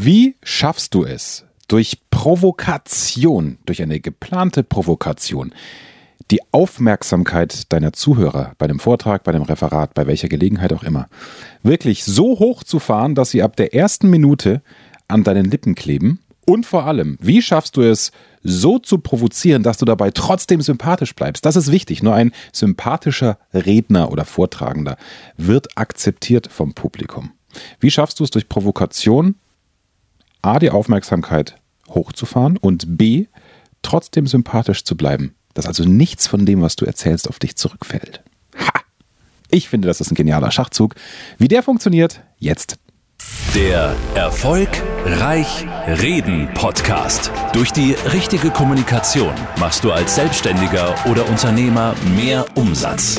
Wie schaffst du es, durch Provokation, durch eine geplante Provokation, die Aufmerksamkeit deiner Zuhörer bei dem Vortrag, bei dem Referat, bei welcher Gelegenheit auch immer, wirklich so hoch zu fahren, dass sie ab der ersten Minute an deinen Lippen kleben? Und vor allem, wie schaffst du es, so zu provozieren, dass du dabei trotzdem sympathisch bleibst? Das ist wichtig. Nur ein sympathischer Redner oder Vortragender wird akzeptiert vom Publikum. Wie schaffst du es durch Provokation, A, die Aufmerksamkeit hochzufahren und B, trotzdem sympathisch zu bleiben? Dass also nichts von dem, was du erzählst, auf dich zurückfällt. Ha! Ich finde, das ist ein genialer Schachzug. Wie der funktioniert, jetzt. Der Erfolg Reich Reden Podcast. Durch die richtige Kommunikation machst du als Selbstständiger oder Unternehmer mehr Umsatz.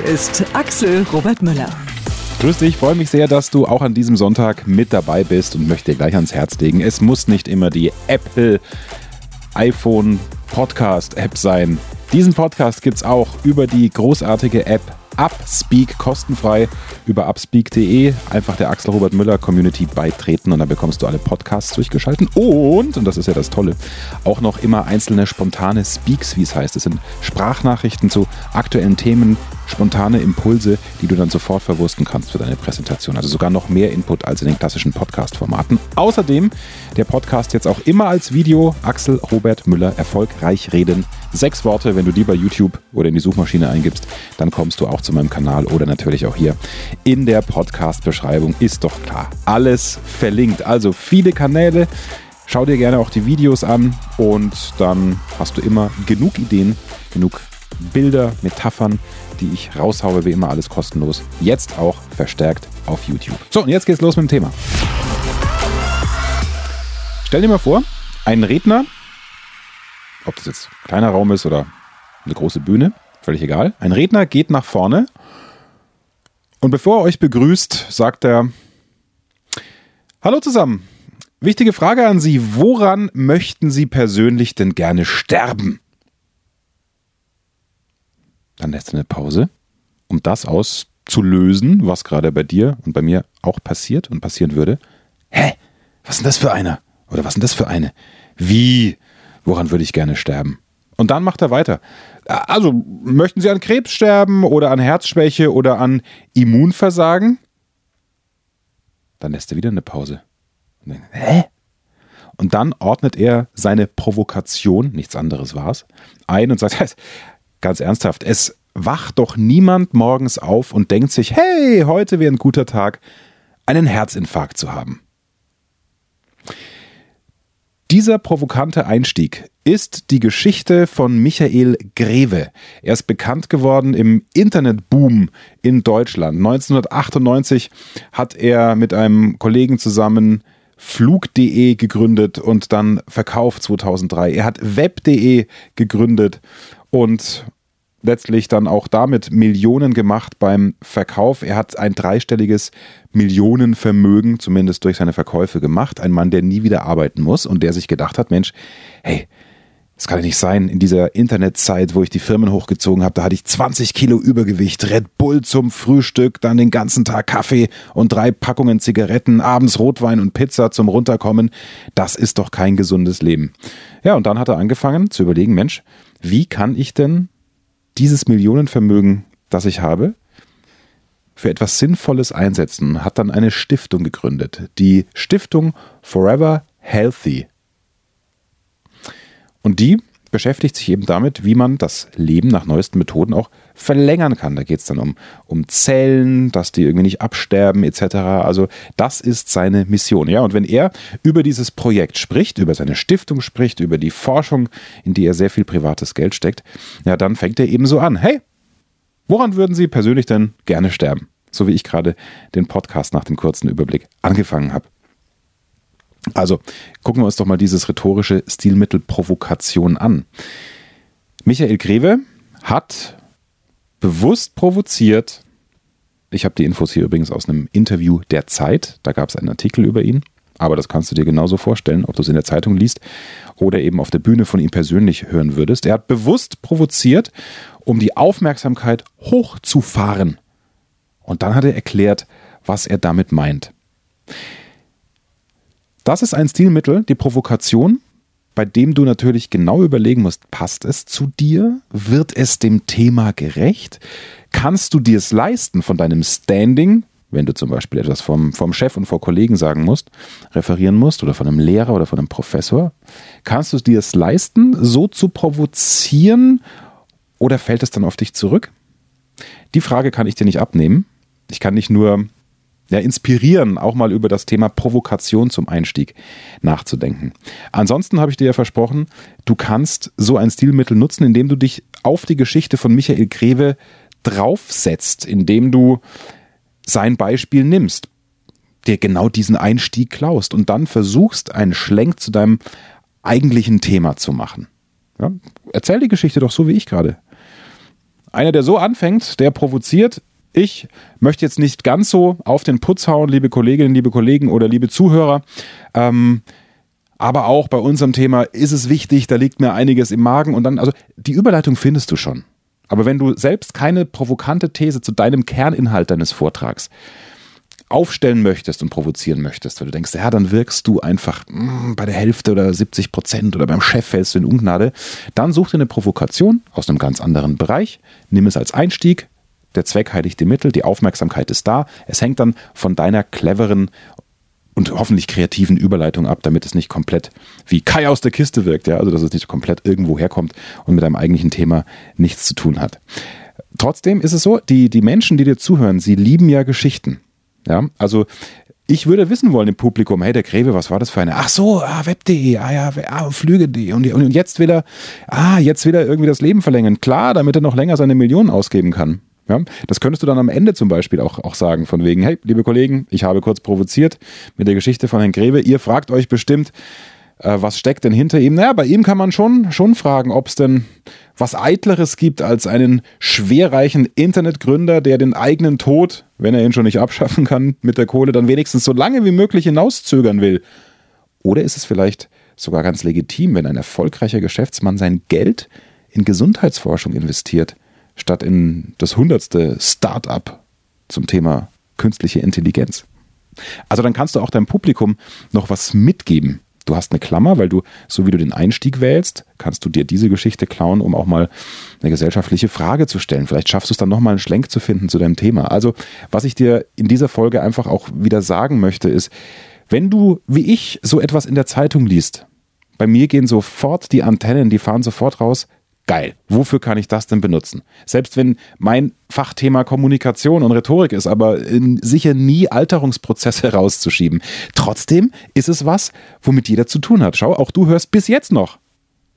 ist, Axel Robert Müller. Grüß dich, freue mich sehr, dass du auch an diesem Sonntag mit dabei bist und möchte dir gleich ans Herz legen. Es muss nicht immer die Apple iPhone Podcast App sein. Diesen Podcast gibt es auch über die großartige App Upspeak kostenfrei über upspeak.de. Einfach der Axel Robert Müller Community beitreten und dann bekommst du alle Podcasts durchgeschalten. Und, und das ist ja das Tolle, auch noch immer einzelne spontane Speaks, wie es heißt. Das sind Sprachnachrichten zu aktuellen Themen, spontane Impulse, die du dann sofort verwursten kannst für deine Präsentation. Also sogar noch mehr Input als in den klassischen Podcast-Formaten. Außerdem der Podcast jetzt auch immer als Video. Axel Robert Müller, erfolgreich reden. Sechs Worte, wenn du die bei YouTube oder in die Suchmaschine eingibst, dann kommst du auch zu meinem Kanal oder natürlich auch hier in der Podcast-Beschreibung. Ist doch klar. Alles verlinkt. Also viele Kanäle. Schau dir gerne auch die Videos an und dann hast du immer genug Ideen, genug Bilder, Metaphern, die ich raushaue, wie immer alles kostenlos. Jetzt auch verstärkt auf YouTube. So, und jetzt geht's los mit dem Thema. Stell dir mal vor, ein Redner, ob das jetzt ein kleiner Raum ist oder eine große Bühne, völlig egal. Ein Redner geht nach vorne und bevor er euch begrüßt, sagt er, Hallo zusammen. Wichtige Frage an Sie. Woran möchten Sie persönlich denn gerne sterben? Dann lässt er eine Pause, um das auszulösen, was gerade bei dir und bei mir auch passiert und passieren würde. Hä? Was ist denn das für einer? Oder was ist denn das für eine? Wie? Woran würde ich gerne sterben? Und dann macht er weiter. Also, möchten Sie an Krebs sterben oder an Herzschwäche oder an Immunversagen? Dann lässt er wieder eine Pause. Dann, Hä? Und dann ordnet er seine Provokation, nichts anderes war es, ein und sagt, ganz ernsthaft, es wacht doch niemand morgens auf und denkt sich, hey, heute wäre ein guter Tag, einen Herzinfarkt zu haben. Dieser provokante Einstieg ist die Geschichte von Michael Greve. Er ist bekannt geworden im Internetboom in Deutschland. 1998 hat er mit einem Kollegen zusammen Flug.de gegründet und dann verkauft 2003. Er hat Web.de gegründet und letztlich dann auch damit Millionen gemacht beim Verkauf. Er hat ein dreistelliges Millionenvermögen, zumindest durch seine Verkäufe gemacht. Ein Mann, der nie wieder arbeiten muss und der sich gedacht hat, Mensch, hey, das kann ja nicht sein. In dieser Internetzeit, wo ich die Firmen hochgezogen habe, da hatte ich 20 Kilo Übergewicht, Red Bull zum Frühstück, dann den ganzen Tag Kaffee und drei Packungen Zigaretten, abends Rotwein und Pizza zum Runterkommen. Das ist doch kein gesundes Leben. Ja, und dann hat er angefangen zu überlegen, Mensch, wie kann ich denn dieses Millionenvermögen, das ich habe, für etwas Sinnvolles einsetzen, hat dann eine Stiftung gegründet, die Stiftung Forever Healthy. Und die beschäftigt sich eben damit, wie man das Leben nach neuesten Methoden auch verlängern kann. Da geht es dann um, um Zellen, dass die irgendwie nicht absterben etc. Also das ist seine Mission. Ja, und wenn er über dieses Projekt spricht, über seine Stiftung spricht, über die Forschung, in die er sehr viel privates Geld steckt, ja, dann fängt er eben so an. Hey, woran würden Sie persönlich denn gerne sterben? So wie ich gerade den Podcast nach dem kurzen Überblick angefangen habe. Also gucken wir uns doch mal dieses rhetorische Stilmittel Provokation an. Michael Greve hat bewusst provoziert. Ich habe die Infos hier übrigens aus einem Interview der Zeit. Da gab es einen Artikel über ihn. Aber das kannst du dir genauso vorstellen, ob du es in der Zeitung liest oder eben auf der Bühne von ihm persönlich hören würdest. Er hat bewusst provoziert, um die Aufmerksamkeit hochzufahren. Und dann hat er erklärt, was er damit meint. Das ist ein Stilmittel, die Provokation, bei dem du natürlich genau überlegen musst, passt es zu dir? Wird es dem Thema gerecht? Kannst du dir es leisten von deinem Standing, wenn du zum Beispiel etwas vom, vom Chef und vor Kollegen sagen musst, referieren musst oder von einem Lehrer oder von einem Professor? Kannst du dir es leisten, so zu provozieren oder fällt es dann auf dich zurück? Die Frage kann ich dir nicht abnehmen. Ich kann dich nur ja, inspirieren, auch mal über das Thema Provokation zum Einstieg nachzudenken. Ansonsten habe ich dir ja versprochen, du kannst so ein Stilmittel nutzen, indem du dich auf die Geschichte von Michael Greve draufsetzt, indem du sein Beispiel nimmst, dir genau diesen Einstieg klaust und dann versuchst, einen Schlenk zu deinem eigentlichen Thema zu machen. Ja, erzähl die Geschichte doch so wie ich gerade. Einer, der so anfängt, der provoziert. Ich möchte jetzt nicht ganz so auf den Putz hauen, liebe Kolleginnen, liebe Kollegen oder liebe Zuhörer. Ähm, aber auch bei unserem Thema ist es wichtig, da liegt mir einiges im Magen und dann, also die Überleitung findest du schon. Aber wenn du selbst keine provokante These zu deinem Kerninhalt deines Vortrags aufstellen möchtest und provozieren möchtest, weil du denkst, ja, dann wirkst du einfach mh, mm, bei der Hälfte oder 70 Prozent oder beim Chef fällst du in Ungnade, dann such dir eine Provokation aus einem ganz anderen Bereich, nimm es als Einstieg, der Zweck heiligt die Mittel, die Aufmerksamkeit ist da, es hängt dann von deiner cleveren und hoffentlich kreativen Überleitung ab, damit es nicht komplett wie Kai aus der Kiste wirkt, ja, also dass es nicht komplett irgendwo herkommt und mit einem eigentlichen Thema nichts zu tun hat. Trotzdem ist es so, die, die Menschen, die dir zuhören, sie lieben ja Geschichten. Ja, also ich würde wissen wollen im Publikum, hey, der Greve, was war das für eine? Ach so, ah, web.de, ah ja, ah, flüge.de und, und jetzt will er, ah, jetzt will er irgendwie das Leben verlängern. Klar, damit er noch länger seine Millionen ausgeben kann. Ja, das könntest du dann am Ende zum Beispiel auch, auch sagen, von wegen, hey, liebe Kollegen, ich habe kurz provoziert mit der Geschichte von Herrn Greve. Ihr fragt euch bestimmt, äh, was steckt denn hinter ihm? Naja, bei ihm kann man schon, schon fragen, ob es denn was Eitleres gibt als einen schwerreichen Internetgründer, der den eigenen Tod, wenn er ihn schon nicht abschaffen kann mit der Kohle, dann wenigstens so lange wie möglich hinauszögern will. Oder ist es vielleicht sogar ganz legitim, wenn ein erfolgreicher Geschäftsmann sein Geld in Gesundheitsforschung investiert? Statt in das hundertste Start-up zum Thema künstliche Intelligenz. Also dann kannst du auch deinem Publikum noch was mitgeben. Du hast eine Klammer, weil du, so wie du den Einstieg wählst, kannst du dir diese Geschichte klauen, um auch mal eine gesellschaftliche Frage zu stellen. Vielleicht schaffst du es dann nochmal einen Schlenk zu finden zu deinem Thema. Also, was ich dir in dieser Folge einfach auch wieder sagen möchte, ist, wenn du, wie ich, so etwas in der Zeitung liest, bei mir gehen sofort die Antennen, die fahren sofort raus, geil. Wofür kann ich das denn benutzen? Selbst wenn mein Fachthema Kommunikation und Rhetorik ist, aber sicher nie Alterungsprozesse rauszuschieben. Trotzdem ist es was, womit jeder zu tun hat. Schau, auch du hörst bis jetzt noch.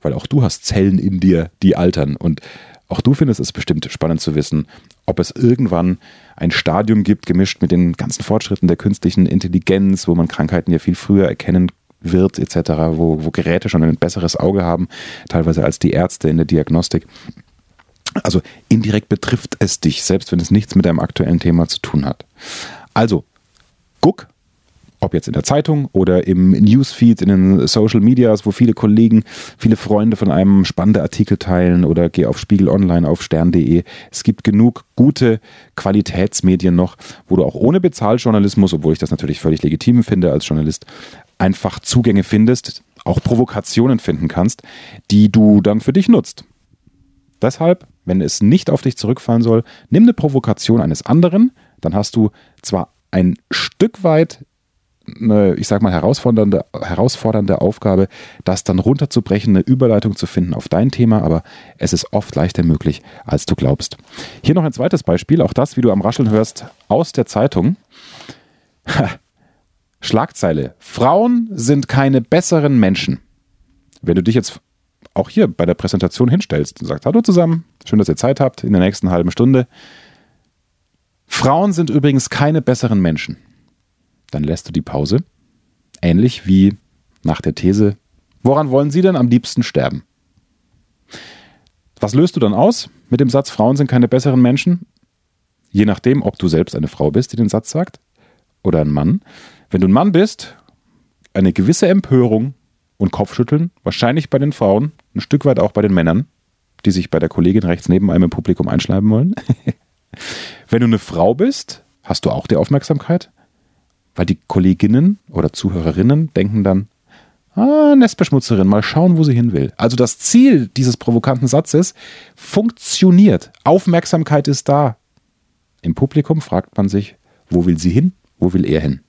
Weil auch du hast Zellen in dir, die altern. Und auch du findest es bestimmt spannend zu wissen, ob es irgendwann ein Stadium gibt, gemischt mit den ganzen Fortschritten der künstlichen Intelligenz, wo man Krankheiten ja viel früher erkennen wird etc., wo, wo Geräte schon ein besseres Auge haben, teilweise als die Ärzte in der Diagnostik. Also indirekt betrifft es dich, selbst wenn es nichts mit deinem aktuellen Thema zu tun hat. Also, guck, ob jetzt in der Zeitung oder im Newsfeed, in den Social Medias, wo viele Kollegen, viele Freunde von einem spannende Artikel teilen oder geh auf Spiegel Online, auf stern.de. Es gibt genug gute Qualitätsmedien noch, wo du auch ohne Bezahljournalismus, obwohl ich das natürlich völlig legitim finde als Journalist, einfach Zugänge findest, auch Provokationen finden kannst, die du dann für dich nutzt. Deshalb, wenn es nicht auf dich zurückfallen soll, nimm eine Provokation eines anderen, dann hast du zwar ein Stück weit eine, ich sag mal, herausfordernde, herausfordernde Aufgabe, das dann runterzubrechen, eine Überleitung zu finden auf dein Thema, aber es ist oft leichter möglich, als du glaubst. Hier noch ein zweites Beispiel, auch das, wie du am Rascheln hörst, aus der Zeitung. Schlagzeile. Frauen sind keine besseren Menschen. Wenn du dich jetzt auch hier bei der Präsentation hinstellst und sagst, hallo zusammen, schön, dass ihr Zeit habt in der nächsten halben Stunde. Frauen sind übrigens keine besseren Menschen. Dann lässt du die Pause. Ähnlich wie nach der These, woran wollen Sie denn am liebsten sterben? Was löst du dann aus mit dem Satz, Frauen sind keine besseren Menschen? Je nachdem, ob du selbst eine Frau bist, die den Satz sagt, oder ein Mann. Wenn du ein Mann bist, eine gewisse Empörung und Kopfschütteln, wahrscheinlich bei den Frauen, ein Stück weit auch bei den Männern, die sich bei der Kollegin rechts neben einem im Publikum einschleiben wollen. Wenn du eine Frau bist, hast du auch die Aufmerksamkeit, weil die Kolleginnen oder Zuhörerinnen denken dann, ah, Nestbeschmutzerin, mal schauen, wo sie hin will. Also das Ziel dieses provokanten Satzes funktioniert. Aufmerksamkeit ist da. Im Publikum fragt man sich, wo will sie hin? Wo will er hin?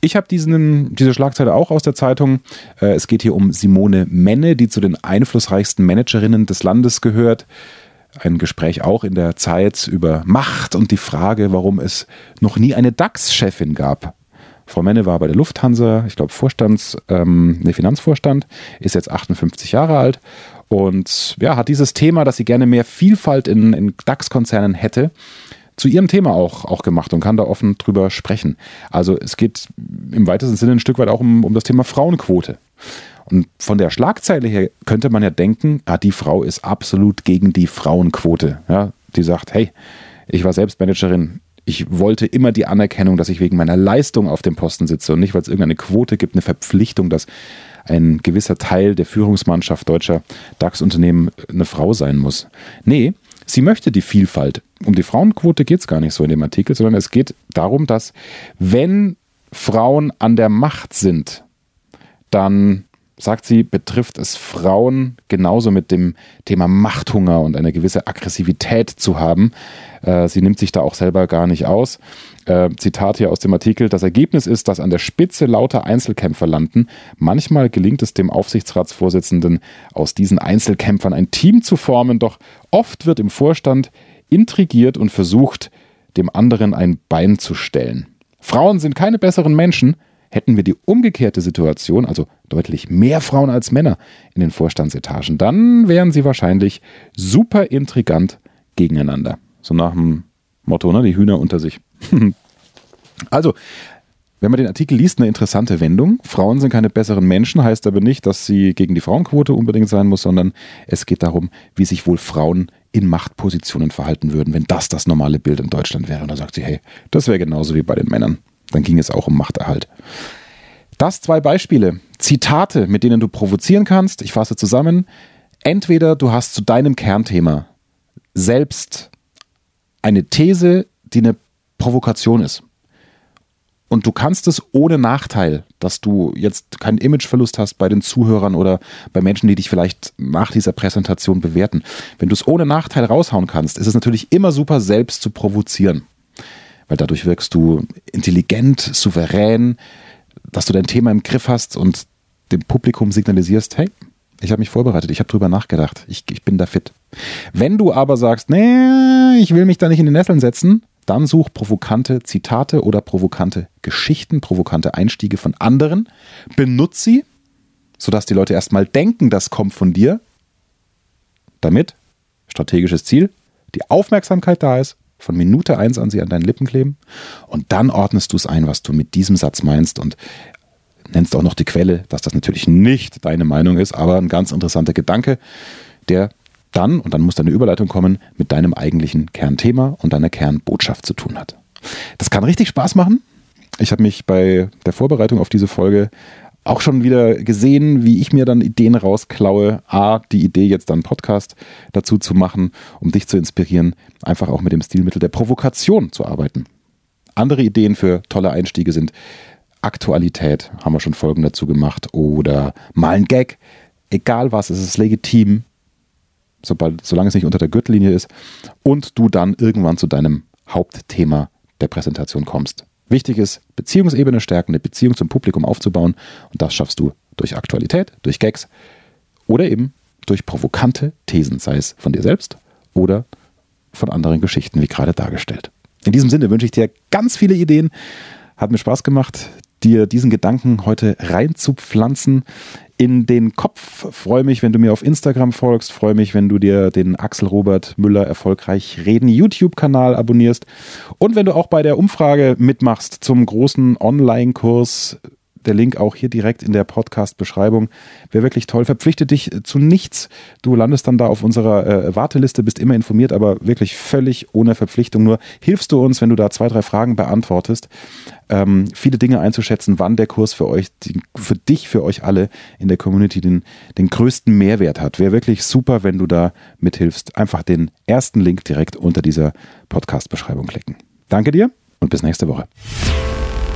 Ich habe diese Schlagzeile auch aus der Zeitung. Äh, es geht hier um Simone Menne, die zu den einflussreichsten Managerinnen des Landes gehört. Ein Gespräch auch in der Zeit über Macht und die Frage, warum es noch nie eine DAX-Chefin gab. Frau Menne war bei der Lufthansa, ich glaube Vorstands, ähm, ne, Finanzvorstand, ist jetzt 58 Jahre alt und ja, hat dieses Thema, dass sie gerne mehr Vielfalt in, in DAX-Konzernen hätte, zu ihrem Thema auch, auch gemacht und kann da offen drüber sprechen. Also es geht im weitesten Sinne ein Stück weit auch um, um das Thema Frauenquote. Und von der Schlagzeile her könnte man ja denken, ah, die Frau ist absolut gegen die Frauenquote. Ja, die sagt, hey, ich war selbst Managerin, ich wollte immer die Anerkennung, dass ich wegen meiner Leistung auf dem Posten sitze und nicht, weil es irgendeine Quote gibt, eine Verpflichtung, dass ein gewisser Teil der Führungsmannschaft deutscher DAX-Unternehmen eine Frau sein muss. Nee, Sie möchte die Vielfalt. Um die Frauenquote geht es gar nicht so in dem Artikel, sondern es geht darum, dass wenn Frauen an der Macht sind, dann sagt sie, betrifft es Frauen genauso mit dem Thema Machthunger und eine gewisse Aggressivität zu haben. Äh, sie nimmt sich da auch selber gar nicht aus. Äh, Zitat hier aus dem Artikel, das Ergebnis ist, dass an der Spitze lauter Einzelkämpfer landen. Manchmal gelingt es dem Aufsichtsratsvorsitzenden, aus diesen Einzelkämpfern ein Team zu formen, doch oft wird im Vorstand intrigiert und versucht, dem anderen ein Bein zu stellen. Frauen sind keine besseren Menschen, Hätten wir die umgekehrte Situation, also deutlich mehr Frauen als Männer in den Vorstandsetagen, dann wären sie wahrscheinlich super intrigant gegeneinander. So nach dem Motto, ne? Die Hühner unter sich. also, wenn man den Artikel liest, eine interessante Wendung. Frauen sind keine besseren Menschen, heißt aber nicht, dass sie gegen die Frauenquote unbedingt sein muss, sondern es geht darum, wie sich wohl Frauen in Machtpositionen verhalten würden, wenn das das normale Bild in Deutschland wäre. Und da sagt sie, hey, das wäre genauso wie bei den Männern. Dann ging es auch um Machterhalt. Das zwei Beispiele. Zitate, mit denen du provozieren kannst. Ich fasse zusammen. Entweder du hast zu deinem Kernthema selbst eine These, die eine Provokation ist. Und du kannst es ohne Nachteil, dass du jetzt keinen Imageverlust hast bei den Zuhörern oder bei Menschen, die dich vielleicht nach dieser Präsentation bewerten. Wenn du es ohne Nachteil raushauen kannst, ist es natürlich immer super, selbst zu provozieren weil dadurch wirkst du intelligent, souverän, dass du dein Thema im Griff hast und dem Publikum signalisierst, hey, ich habe mich vorbereitet, ich habe drüber nachgedacht, ich, ich bin da fit. Wenn du aber sagst, nee, ich will mich da nicht in die Nesseln setzen, dann such provokante Zitate oder provokante Geschichten, provokante Einstiege von anderen, benutze sie, sodass die Leute erstmal denken, das kommt von dir, damit, strategisches Ziel, die Aufmerksamkeit da ist von Minute eins an sie an deinen Lippen kleben und dann ordnest du es ein, was du mit diesem Satz meinst und nennst auch noch die Quelle, dass das natürlich nicht deine Meinung ist, aber ein ganz interessanter Gedanke, der dann, und dann muss deine Überleitung kommen, mit deinem eigentlichen Kernthema und deiner Kernbotschaft zu tun hat. Das kann richtig Spaß machen. Ich habe mich bei der Vorbereitung auf diese Folge auch schon wieder gesehen, wie ich mir dann Ideen rausklaue. A, die Idee jetzt dann Podcast dazu zu machen, um dich zu inspirieren, einfach auch mit dem Stilmittel der Provokation zu arbeiten. Andere Ideen für tolle Einstiege sind Aktualität, haben wir schon Folgen dazu gemacht, oder mal ein Gag. Egal was, es ist legitim, sobald, solange es nicht unter der Gürtellinie ist, und du dann irgendwann zu deinem Hauptthema der Präsentation kommst. Wichtig ist, Beziehungsebene stärken, eine Beziehung zum Publikum aufzubauen. Und das schaffst du durch Aktualität, durch Gags oder eben durch provokante Thesen, sei es von dir selbst oder von anderen Geschichten, wie gerade dargestellt. In diesem Sinne wünsche ich dir ganz viele Ideen. Hat mir Spaß gemacht, dir diesen Gedanken heute reinzupflanzen in den Kopf. Freue mich, wenn du mir auf Instagram folgst. Freue mich, wenn du dir den Axel Robert Müller erfolgreich reden YouTube-Kanal abonnierst. Und wenn du auch bei der Umfrage mitmachst zum großen Online-Kurs Der Link auch hier direkt in der Podcast-Beschreibung. Wäre wirklich toll. Verpflichte dich zu nichts. Du landest dann da auf unserer äh, Warteliste, bist immer informiert, aber wirklich völlig ohne Verpflichtung. Nur hilfst du uns, wenn du da zwei, drei Fragen beantwortest, ähm, viele Dinge einzuschätzen, wann der Kurs für euch, die, für dich, für euch alle in der Community den, den größten Mehrwert hat. Wäre wirklich super, wenn du da mithilfst. Einfach den ersten Link direkt unter dieser Podcast-Beschreibung klicken. Danke dir und bis nächste Woche.